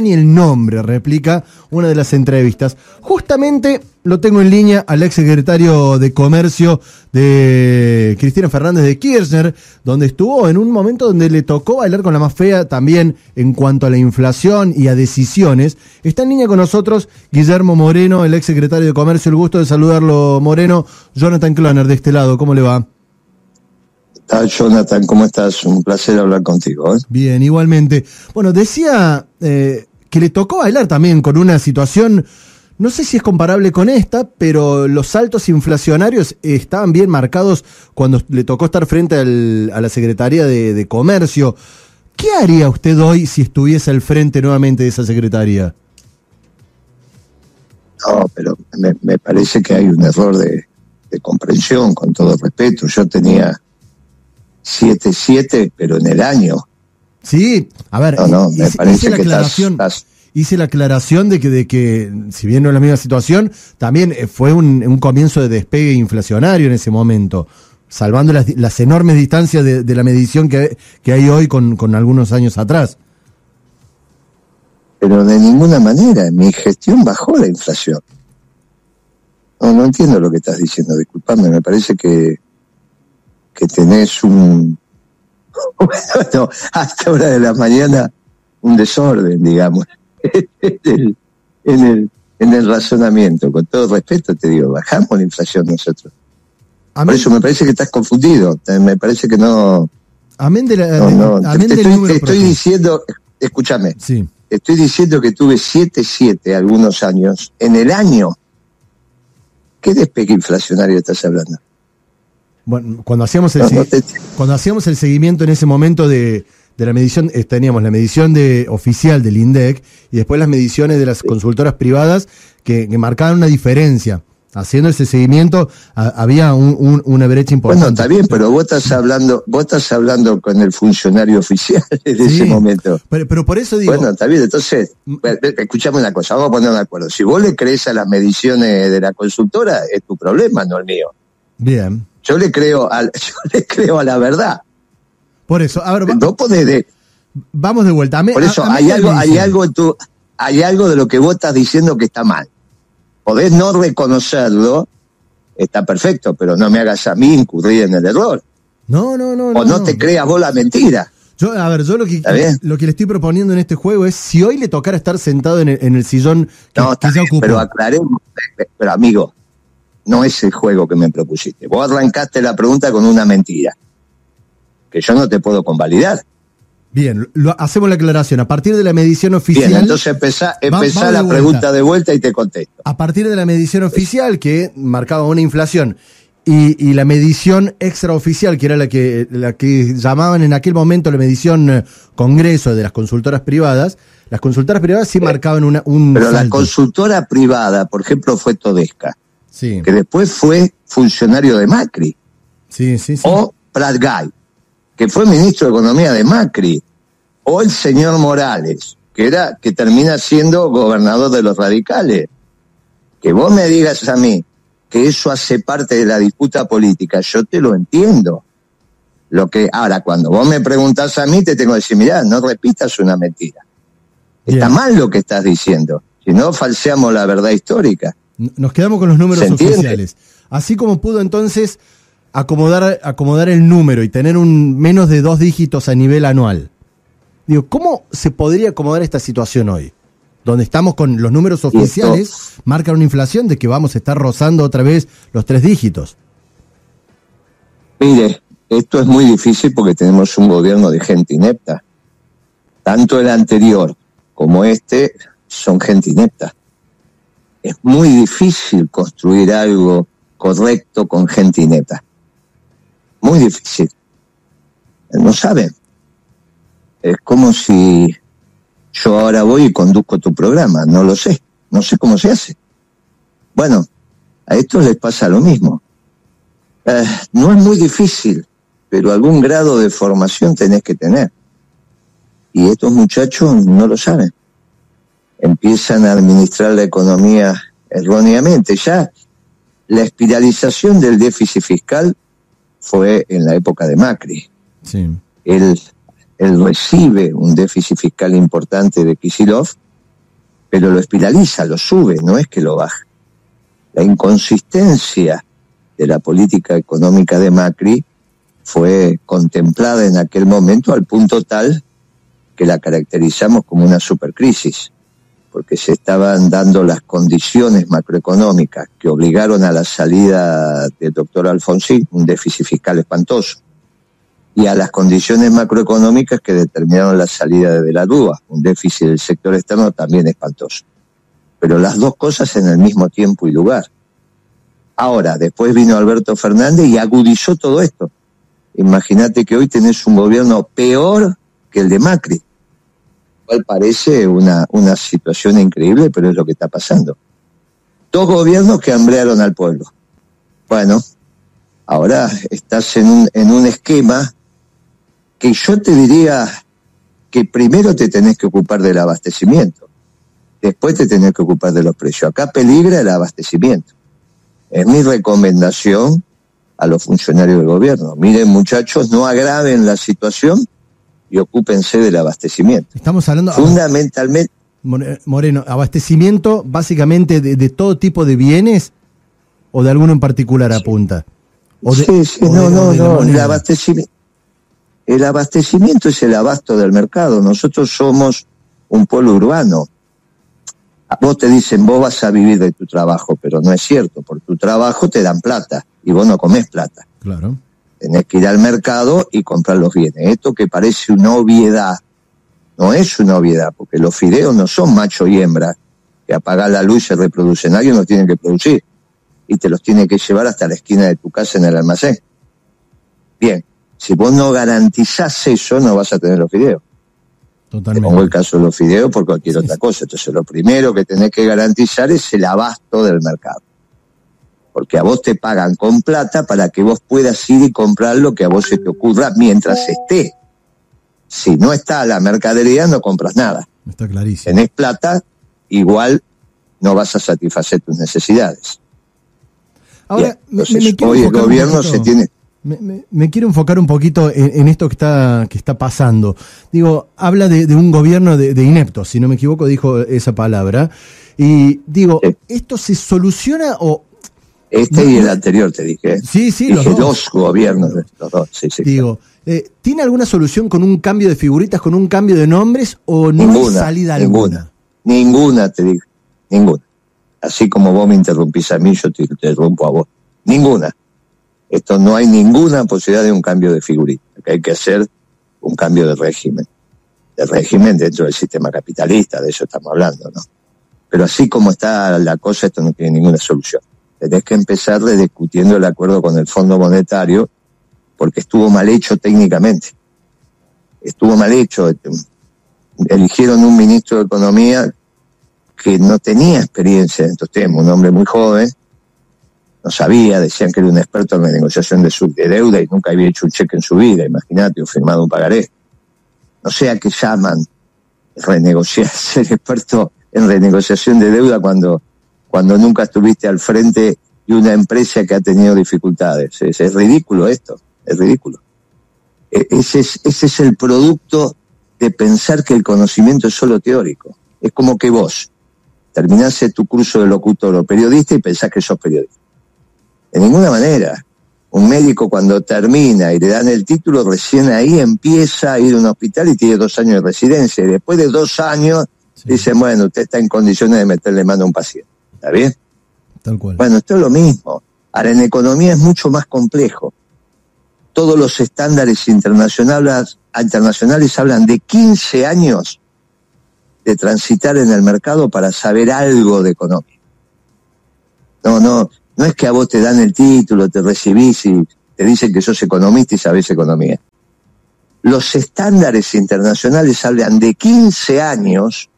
ni el nombre, replica una de las entrevistas. Justamente lo tengo en línea al ex secretario de Comercio de Cristina Fernández de Kirchner, donde estuvo en un momento donde le tocó bailar con la más fea también en cuanto a la inflación y a decisiones. Está en línea con nosotros Guillermo Moreno, el ex secretario de Comercio. El gusto de saludarlo, Moreno. Jonathan Cloner, de este lado, ¿cómo le va? Ah, Jonathan, ¿cómo estás? Un placer hablar contigo. ¿eh? Bien, igualmente. Bueno, decía eh, que le tocó bailar también con una situación, no sé si es comparable con esta, pero los saltos inflacionarios estaban bien marcados cuando le tocó estar frente al, a la Secretaría de, Comercio. ¿Qué haría usted hoy si estuviese al frente nuevamente de esa Secretaría? No, pero me, parece que hay un error de, de comprensión, con todo respeto. Yo tenía 7-7, pero en el año. Sí, a ver, no, no, me hice, parece hice la que aclaración, estás, estás- hice la aclaración de que, de que, si bien no es la misma situación, también eh, fue un, un comienzo de despegue inflacionario en ese momento, salvando las, las enormes distancias de, de la medición que, que hay hoy con, con algunos años atrás. pero de ninguna manera. Mi gestión bajó la inflación. No, no entiendo lo que estás diciendo, disculpame, me parece que, que tenés un, bueno, hasta hora de la mañana, un desorden, digamos, en el, en el, en el razonamiento. Con todo respeto te digo, bajamos la inflación nosotros. Por eso me parece que estás confundido, te- me parece que no, amén de la- no, no, de- te, amén te del estoy, número te estoy propio. diciendo, escúchame, Sí. estoy diciendo que tuve 7-7 algunos años, en el año. ¿Qué despegue inflacionario estás hablando? Bueno, cuando hacíamos el, No, no segui- te- cuando hacíamos el seguimiento en ese momento de, de la medición, eh, teníamos la medición de oficial del INDEC y después las mediciones de las consultoras privadas que, que marcaban una diferencia. Haciendo ese seguimiento a- había un- un- una brecha importante. Bueno, está bien, pero vos estás hablando, vos estás hablando con el funcionario oficial en Sí, ese momento. Pero, pero por eso digo, Bueno, está bien, entonces, bueno, escuchame una cosa, vamos a poner de acuerdo. Si vos le crees a las mediciones de la consultora, es tu problema, no el mío. bien, Yo le creo al, yo le creo a la verdad. por eso, a ver, No podés de, vamos de vuelta. Ame- por eso a- hay algo, hay algo en tu, hay algo de lo que vos estás diciendo que está mal. Podés no reconocerlo, está perfecto, pero no me hagas a mí incurrir en el error. No, no, no. O no te creas vos la mentira. Yo, a ver, yo lo que, lo que le estoy proponiendo en este juego es si hoy le tocara estar sentado en el, en el sillón que, No, que pero aclaremos, pero amigo, no es el juego que me propusiste. Vos arrancaste la pregunta con una mentira, que yo no te puedo convalidar. Bien, lo, hacemos la aclaración. A partir de la medición oficial. Bien, entonces empezá, empezá la vuelta. pregunta de vuelta y te contesto. A partir de la medición oficial que marcaba una inflación y, y la medición extraoficial, que era la que, la que llamaban en aquel momento la medición eh, Congreso de las consultoras privadas, las consultoras privadas sí marcaban una, un Pero la consultora privada, por ejemplo, fue Todesca, Sí, que después fue funcionario de Macri, sí, sí. sí. o Prat Gay, que fue ministro de Economía de Macri, o el señor Morales, que era que termina siendo gobernador de los radicales. Que vos me digas a mí que eso hace parte de la disputa política, yo te lo entiendo. Lo que ahora cuando vos me preguntás a mí te tengo que decir, mirá, no repitas una mentira. Está mal lo que estás diciendo. Si no falseamos la verdad histórica. Nos quedamos con los números oficiales. Así como pudo entonces acomodar, acomodar el número y tener un menos de dos dígitos a nivel anual. Digo, ¿cómo se podría acomodar esta situación hoy? Donde estamos con los números oficiales, marcan una inflación de que vamos a estar rozando otra vez los tres dígitos. Mire, esto es muy difícil porque tenemos un gobierno de gente inepta. Tanto el anterior como este son gente inepta. Es muy difícil construir algo correcto con gente inepta. Muy difícil. No saben. Es como si yo ahora voy y conduzco tu programa. No lo sé. No sé cómo se hace. Bueno, a estos les pasa lo mismo. Eh, no es muy difícil, pero algún grado de formación tenés que tener. Y estos muchachos no lo saben. Empiezan a administrar la economía erróneamente. Ya la espiralización del déficit fiscal fue en la época de Macri. Sí. Él, él recibe un déficit fiscal importante de Kisilov pero lo espiraliza, lo sube, no es que lo baja. La inconsistencia de la política económica de Macri fue contemplada en aquel momento al punto tal que la caracterizamos como una supercrisis, porque se estaban dando las condiciones macroeconómicas que obligaron a la salida del doctor Alfonsín, un déficit fiscal espantoso, y a las condiciones macroeconómicas que determinaron la salida de la DUA, un déficit del sector externo también espantoso. Pero las dos cosas en el mismo tiempo y lugar. Ahora, después vino Alberto Fernández y agudizó todo esto. Imagínate que hoy tenés un gobierno peor que el de Macri, cual parece una, una situación increíble, pero es lo que está pasando. Dos gobiernos que hambrearon al pueblo. Bueno, ahora estás en un, en un esquema que yo te diría que primero te tenés que ocupar del abastecimiento, después te tenés que ocupar de los precios. Acá peligra el abastecimiento. Es mi recomendación a los funcionarios del gobierno. Miren muchachos, no agraven la situación y ocúpense del abastecimiento. Estamos hablando fundamentalmente. Moreno, abastecimiento básicamente de, todo tipo de bienes o de alguno en particular apunta. sí, sí, no, no, no, el abastecimiento el abastecimiento es el abasto del mercado. Nosotros somos un pueblo urbano. A vos te dicen, vos vas a vivir de tu trabajo, pero no es cierto. Por tu trabajo te dan plata y vos no comés plata. Claro. Tenés que ir al mercado y comprar los bienes. Esto que parece una obviedad, no es una obviedad, porque los fideos no son macho y hembra, que apagan la luz y se reproducen. Alguien los tiene que producir y te los tiene que llevar hasta la esquina de tu casa en el almacén. Bien, si vos no garantizás eso, no vas a tener los fideos. Totalmente. Te pongo el caso de los fideos por cualquier otra cosa. Entonces, lo primero que tenés que garantizar es el abasto del mercado. Porque a vos te pagan con plata para que vos puedas ir y comprar lo que a vos se te ocurra mientras esté. Si no está la mercadería, no compras nada. Está clarísimo. Tenés plata, igual no vas a satisfacer tus necesidades. Ahora, hoy el gobierno se tiene me, quiero enfocar un poquito en, esto que está, que está pasando. Digo, habla de, un gobierno de, ineptos, si no me equivoco, dijo esa palabra. Y digo, ¿esto se soluciona o...? Este y el anterior, te dije. Sí, sí, los dos. gobiernos, los dos, sí, sí. Digo, eh, ¿tiene alguna solución con un cambio de figuritas, con un cambio de nombres o no hay salida alguna? Ninguna, ninguna te digo, ninguna. Así como vos me interrumpís a mí, yo te interrumpo a vos. Ninguna. Esto no hay ninguna posibilidad de un cambio de figurita, que hay que hacer un cambio de régimen, de régimen dentro del sistema capitalista, de eso estamos hablando, ¿no? Pero así como está la cosa, esto no tiene ninguna solución. Tenés que empezar discutiendo el acuerdo con el Fondo Monetario, porque estuvo mal hecho técnicamente. Estuvo mal hecho. Eligieron un ministro de Economía que no tenía experiencia en estos temas, un hombre muy joven, no sabía, decían que era un experto en la negociación de, deuda y nunca había hecho un cheque en su vida, imagínate, o firmado un pagaré. No sé a qué llaman renegociar, ser experto en renegociación de deuda cuando, cuando nunca estuviste al frente de una empresa que ha tenido dificultades. Es, es ridículo esto, es ridículo. E, ese es, ese es el producto de pensar que el conocimiento es solo teórico. Es como que vos terminás tu curso de locutor o periodista y pensás que sos periodista. De ninguna manera. Un médico cuando termina y le dan el título, recién ahí empieza a ir a un hospital y tiene dos años de residencia. Y después de dos años dicen, bueno, usted está en condiciones de meterle mano a un paciente. ¿Está bien? Tal cual. Bueno, esto es lo mismo. Ahora, en economía es mucho más complejo. Todos los estándares internacionales, internacionales hablan de 15 años de transitar en el mercado para saber algo de economía. No, no, no es que a vos te dan el título, te recibís y te dicen que sos economista y sabés economía. Los estándares internacionales hablan de 15 años,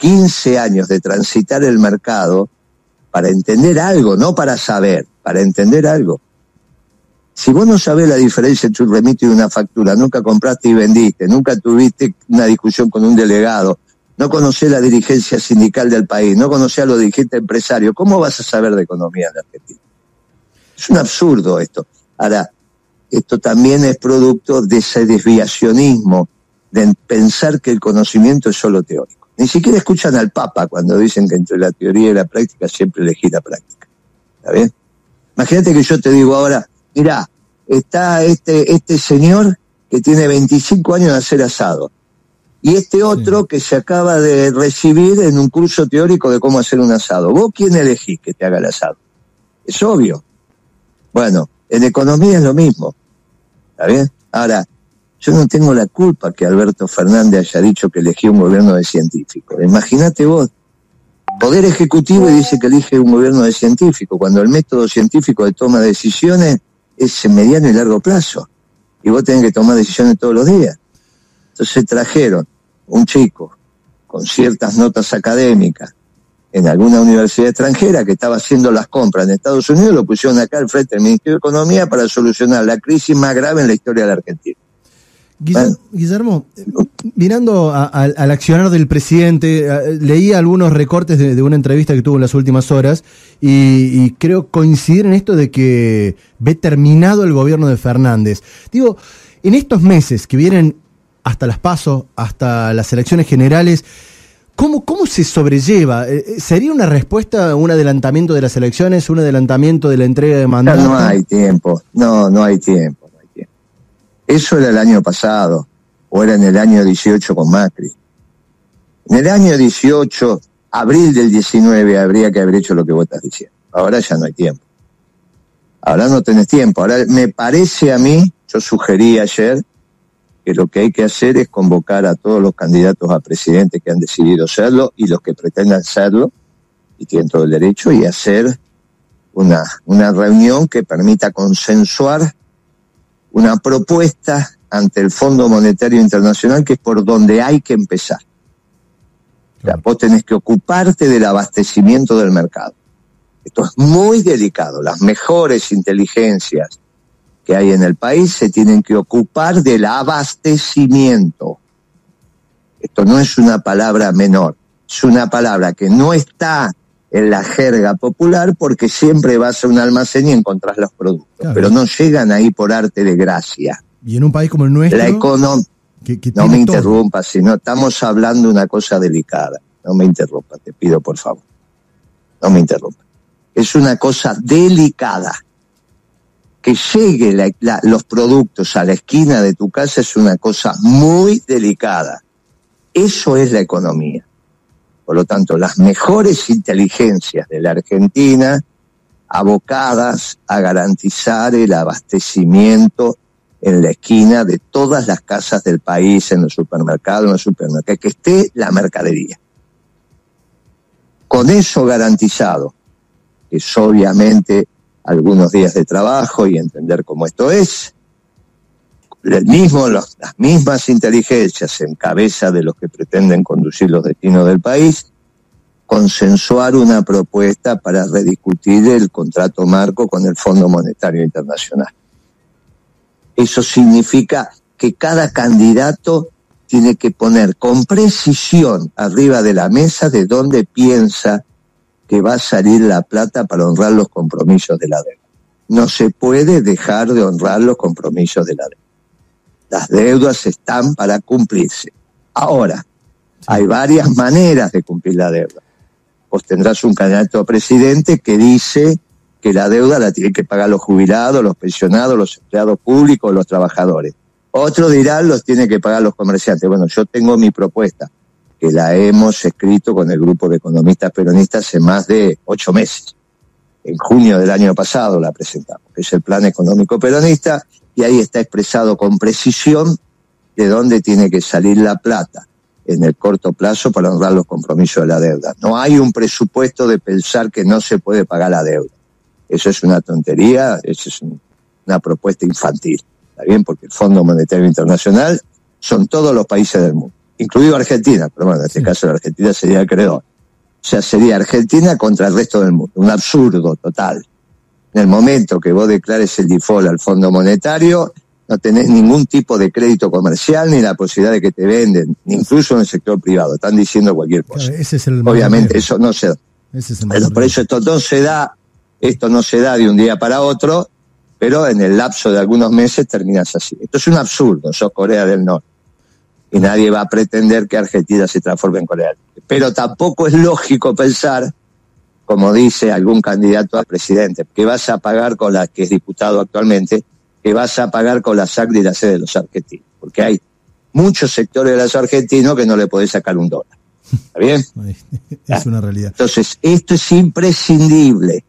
15 años de transitar el mercado para entender algo, no para saber, para entender algo. Si vos no sabés la diferencia entre un remito y una factura, nunca compraste y vendiste, nunca tuviste una discusión con un delegado, no conocés la dirigencia sindical del país, no conocés a los dirigentes empresarios, ¿cómo vas a saber de economía en Argentina? Es un absurdo esto. Ahora, esto también es producto de ese desviacionismo, de pensar que el conocimiento es solo teórico. Ni siquiera escuchan al Papa cuando dicen que entre la teoría y la práctica siempre elegí la práctica. ¿Está bien? Imagínate que yo te digo ahora, mira, está este, este señor que tiene 25 años de hacer asado y este otro que se acaba de recibir en un curso teórico de cómo hacer un asado. ¿Vos quién elegís que te haga el asado? Es obvio. Bueno, en economía es lo mismo. ¿Está bien? Ahora, yo no tengo la culpa que Alberto Fernández haya dicho que eligió un gobierno de científicos. Imagínate vos, Poder Ejecutivo y dice que elige un gobierno de científicos, cuando el método científico de toma de decisiones es en mediano y largo plazo. Y vos tenés que tomar decisiones todos los días. Entonces trajeron un chico con ciertas notas académicas en alguna universidad extranjera que estaba haciendo las compras en Estados Unidos, lo pusieron acá al frente del Ministerio de Economía para solucionar la crisis más grave en la historia de la Argentina. Guillermo, mirando al accionar del presidente, leí algunos recortes de, una entrevista que tuvo en las últimas horas y, creo coincidir en esto de que ve terminado el gobierno de Fernández. Digo, en estos meses que vienen hasta las pasos, hasta las elecciones generales, ¿Cómo, ¿Cómo se sobrelleva? Eh, eh, ¿Sería una respuesta, un adelantamiento de las elecciones, un adelantamiento de la entrega de mandato? No hay tiempo, no, no hay tiempo. Eso era el año pasado, o era en el año 18 con Macri. En el año 18, abril del 19, habría que haber hecho lo que vos estás diciendo. Ahora ya no hay tiempo. Ahora no tenés tiempo. Ahora me parece a mí, yo sugerí ayer, que lo que hay que hacer es convocar a todos los candidatos a presidente que han decidido serlo y los que pretendan serlo, y tienen todo el derecho, y hacer una, una reunión que permita consensuar una propuesta ante el Fondo Monetario Internacional que es por donde hay que empezar. vos tenés que ocuparte del abastecimiento del mercado. Esto es muy delicado. Las mejores inteligencias que hay en el país se tienen que ocupar del abastecimiento. Esto no es una palabra menor, es una palabra que no está en la jerga popular porque siempre vas a un almacén y encontrás los productos, pero no llegan ahí por arte de gracia. Y en un país como el nuestro... La economía... No me interrumpas, si no estamos hablando de una cosa delicada. No me interrumpa, te pido por favor. No me interrumpa. Es una cosa delicada. Que llegue los productos a la esquina de tu casa es una cosa muy delicada. Eso es la economía. Por lo tanto, las mejores inteligencias de la Argentina abocadas a garantizar el abastecimiento en la esquina de todas las casas del país, en los supermercados, en los supermercados, que esté la mercadería. Con eso garantizado, que es obviamente algunos días de trabajo y entender cómo esto es, las mismas inteligencias en cabeza de los que pretenden conducir los destinos del país, consensuar una propuesta para rediscutir el contrato marco con el Fondo Monetario Internacional. Eso significa que cada candidato tiene que poner con precisión arriba de la mesa de dónde piensa que va a salir la plata para honrar los compromisos de la deuda. No se puede dejar de honrar los compromisos de la deuda. Las deudas están para cumplirse. Ahora, hay varias maneras de cumplir la deuda. Vos tendrás un candidato a presidente que dice que la deuda la tienen que pagar los jubilados, los pensionados, los empleados públicos, los trabajadores. Otro dirá los tiene que pagar los comerciantes. Bueno, yo tengo mi propuesta, que la hemos escrito con el grupo de economistas peronistas hace más de ocho meses. En junio del año pasado la presentamos, que es el plan económico peronista, y ahí está expresado con precisión de dónde tiene que salir la plata en el corto plazo para honrar los compromisos de la deuda. No hay un presupuesto de pensar que no se puede pagar la deuda. Eso es una tontería, eso es una propuesta infantil. ¿Está bien? Porque el Fondo Monetario Internacional son todos los países del mundo, incluido Argentina, pero bueno, en este caso la Argentina sería el creador. O sea, sería Argentina contra el resto del mundo. Un absurdo total. En el momento que vos declares el default al Fondo Monetario, no tenés ningún tipo de crédito comercial ni la posibilidad de que te venden, ni incluso en el sector privado. Están diciendo cualquier cosa. Obviamente eso no se da. por eso esto no se da, esto no se da de un día para otro, pero en el lapso de algunos meses terminas así. Esto es un absurdo, sos Corea del Norte. Y nadie va a pretender que Argentina se transforme en Corea del Norte. Pero tampoco es lógico pensar, como dice algún candidato a presidente, que vas a pagar con la que es diputado actualmente, que vas a pagar con la sangre y la sed de los argentinos. Porque hay muchos sectores de los argentinos que no le podés sacar un dólar. ¿Está bien? Es una realidad. Entonces, esto es imprescindible.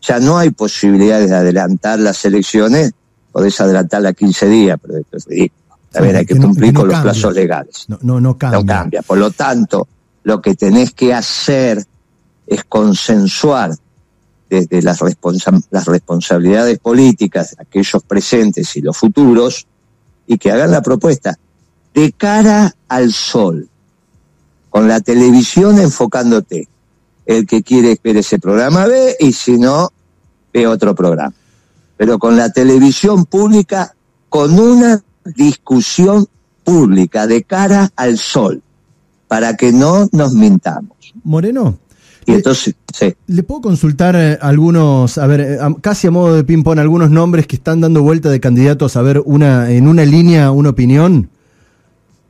Ya no hay posibilidades de adelantar las elecciones, podés adelantarla a 15 días, pero esto es ridículo. También hay que, cumplir con los plazos legales. No, no, no cambia. No cambia. Por lo tanto, lo que tenés que hacer es consensuar desde las, responsabilidades políticas, aquellos presentes y los futuros, y que hagan la propuesta de cara al sol, con la televisión enfocándote. El que quiere ver ese programa ve y si no, ve otro programa. Pero con la televisión pública, con una discusión pública de cara al sol, para que no nos mintamos. Moreno. Y entonces, sí. ¿Le puedo consultar eh, algunos, a ver, eh, casi a modo de ping-pong, algunos nombres que están dando vuelta de candidatos a ver una, en una línea, una opinión?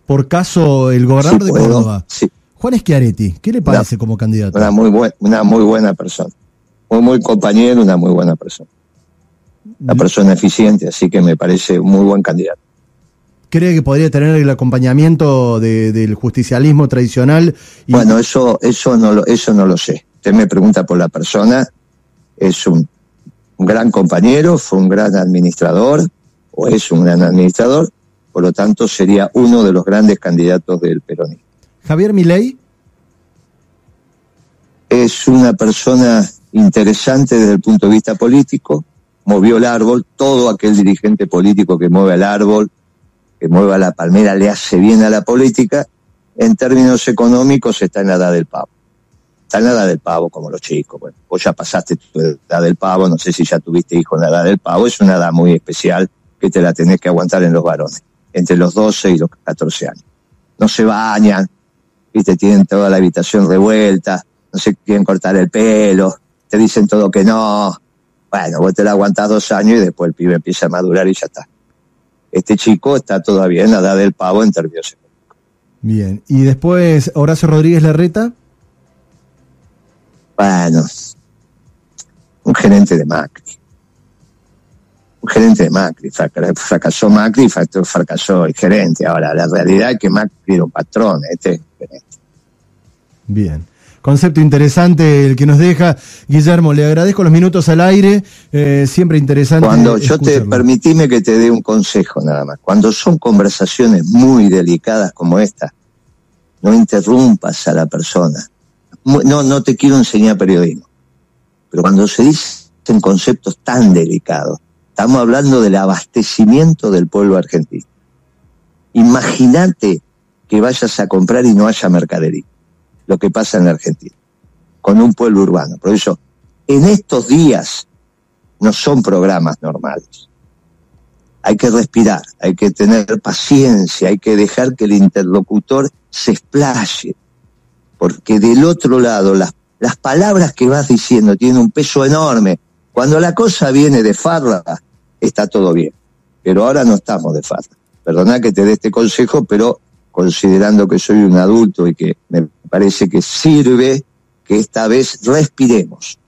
Por caso, el gobernador de Córdoba, Juan Schiaretti, ¿qué le parece como candidato? Una muy, una muy buena persona. Muy, muy compañero, una muy buena persona. Una persona eficiente, así que me parece un muy buen candidato. ¿Cree que podría tener el acompañamiento del justicialismo tradicional? Bueno, eso, eso, no lo, eso no lo sé. Usted me pregunta por la persona, es un, un gran compañero, fue un gran administrador, o es un gran administrador, por lo tanto sería uno de los grandes candidatos del peronismo. Javier Milei es una persona interesante desde el punto de vista político, movió el árbol, todo aquel dirigente político que mueve el árbol, que mueva la palmera, le hace bien a la política, en términos económicos está en la edad del pavo. Está en la edad del pavo, como los chicos. Bueno, vos ya pasaste tu edad del pavo, no sé si ya tuviste hijo en la edad del pavo, es una edad muy especial que te la tenés que aguantar en los varones entre los 12 y los 14 años. No se bañan, te tienen toda la habitación revuelta, no se quieren cortar el pelo, te dicen todo que no. Bueno, vos te la aguantás dos años y después el pibe empieza a madurar y ya está. Este chico está todavía en la edad del pavo en términos Bien, y después Horacio Rodríguez Larreta. Bueno, un gerente de Macri un gerente de Macri, fracasó Macri, fracasó el gerente. Ahora, la realidad es que Macri era un patrón, este gerente. Bien. Concepto interesante el que nos deja. Guillermo, le agradezco los minutos al aire, eh, siempre interesante. Cuando yo te permitíme que te dé un consejo nada más. Cuando son conversaciones muy delicadas como esta, no interrumpas a la persona. No, no te quiero enseñar periodismo. Pero cuando se dicen conceptos tan delicados, Estamos hablando del abastecimiento del pueblo argentino. Imagínate que vayas a comprar y no haya mercadería. Lo que pasa en Argentina. Con un pueblo urbano. Por eso, en estos días no son programas normales. Hay que respirar, hay que tener paciencia, hay que dejar que el interlocutor se explaye. Porque del otro lado, las, las palabras que vas diciendo tienen un peso enorme cuando la cosa viene de farra, está todo bien. Pero ahora no estamos de farra. Perdona que te dé este consejo, pero considerando que soy un adulto y que me parece que sirve que esta vez respiremos.